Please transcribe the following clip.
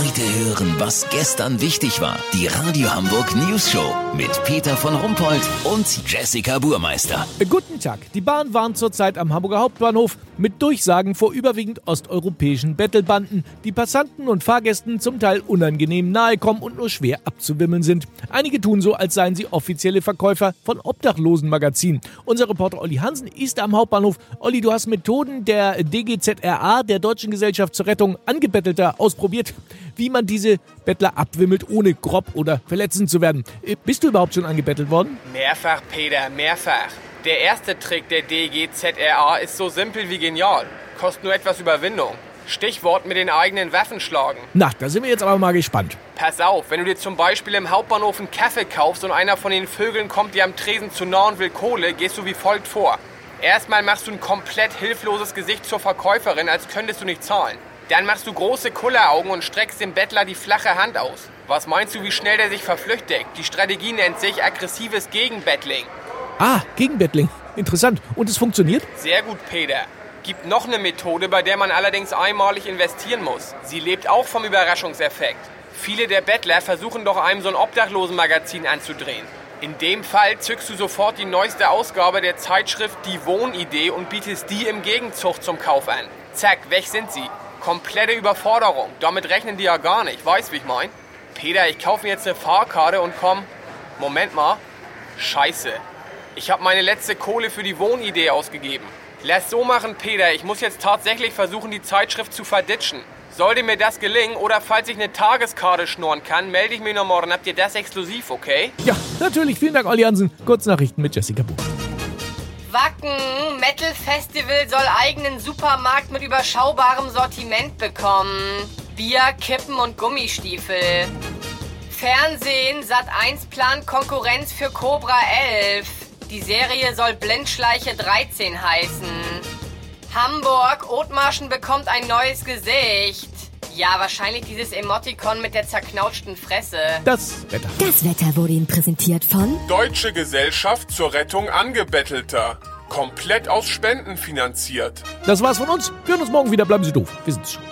Heute hören, was gestern wichtig war. Die Radio Hamburg News Show mit Peter von Rumpold und Jessica Burmeister. Guten Tag. Die Bahn warnt zurzeit am Hamburger Hauptbahnhof mit Durchsagen vor überwiegend osteuropäischen Bettelbanden, die Passanten und Fahrgästen zum Teil unangenehm nahe kommen und nur schwer abzuwimmeln sind. Einige tun so, als seien sie offizielle Verkäufer von Obdachlosenmagazinen. Unser Reporter Olli Hansen ist am Hauptbahnhof. Olli, du hast Methoden der DGZRA, der Deutschen Gesellschaft zur Rettung Angebettelter, ausprobiert wie man diese Bettler abwimmelt, ohne grob oder verletzend zu werden. Äh, bist du überhaupt schon angebettelt worden? Mehrfach, Peter, mehrfach. Der erste Trick der DGZRA ist so simpel wie genial. Kostet nur etwas Überwindung. Stichwort mit den eigenen Waffen schlagen. Na, da sind wir jetzt aber mal gespannt. Pass auf, wenn du dir zum Beispiel im Hauptbahnhof einen Kaffee kaufst und einer von den Vögeln kommt dir am Tresen zu nah und will Kohle, gehst du wie folgt vor. Erstmal machst du ein komplett hilfloses Gesicht zur Verkäuferin, als könntest du nicht zahlen. Dann machst du große Kulleraugen und streckst dem Bettler die flache Hand aus. Was meinst du, wie schnell der sich verflüchtigt? Die Strategie nennt sich aggressives Gegenbettling. Ah, Gegenbettling. Interessant. Und es funktioniert? Sehr gut, Peter. Gibt noch eine Methode, bei der man allerdings einmalig investieren muss. Sie lebt auch vom Überraschungseffekt. Viele der Bettler versuchen doch einem so ein Obdachlosenmagazin anzudrehen. In dem Fall zückst du sofort die neueste Ausgabe der Zeitschrift Die Wohnidee und bietest die im Gegenzug zum Kauf an. Zack, weg sind sie. Komplette Überforderung. Damit rechnen die ja gar nicht. Weißt, wie ich mein? Peter, ich kaufe mir jetzt eine Fahrkarte und komm. Moment mal. Scheiße. Ich habe meine letzte Kohle für die Wohnidee ausgegeben. Lass so machen, Peter. Ich muss jetzt tatsächlich versuchen, die Zeitschrift zu verditschen. Sollte mir das gelingen oder falls ich eine Tageskarte schnurren kann, melde ich mich noch morgen. Habt ihr das exklusiv, okay? Ja, natürlich. Vielen Dank, Olli Hansen. Kurznachrichten mit Jessica Buch. Wacken Metal Festival soll eigenen Supermarkt mit überschaubarem Sortiment bekommen. Bier, Kippen und Gummistiefel. Fernsehen Sat 1 plant Konkurrenz für Cobra 11. Die Serie soll Blindschleiche 13 heißen. Hamburg Othmarschen bekommt ein neues Gesicht. Ja, wahrscheinlich dieses Emoticon mit der zerknautschten Fresse. Das Wetter. Das Wetter wurde Ihnen präsentiert von Deutsche Gesellschaft zur Rettung Angebettelter. Komplett aus Spenden finanziert. Das war's von uns. Wir hören uns morgen wieder. Bleiben Sie doof. Wir sind's schon.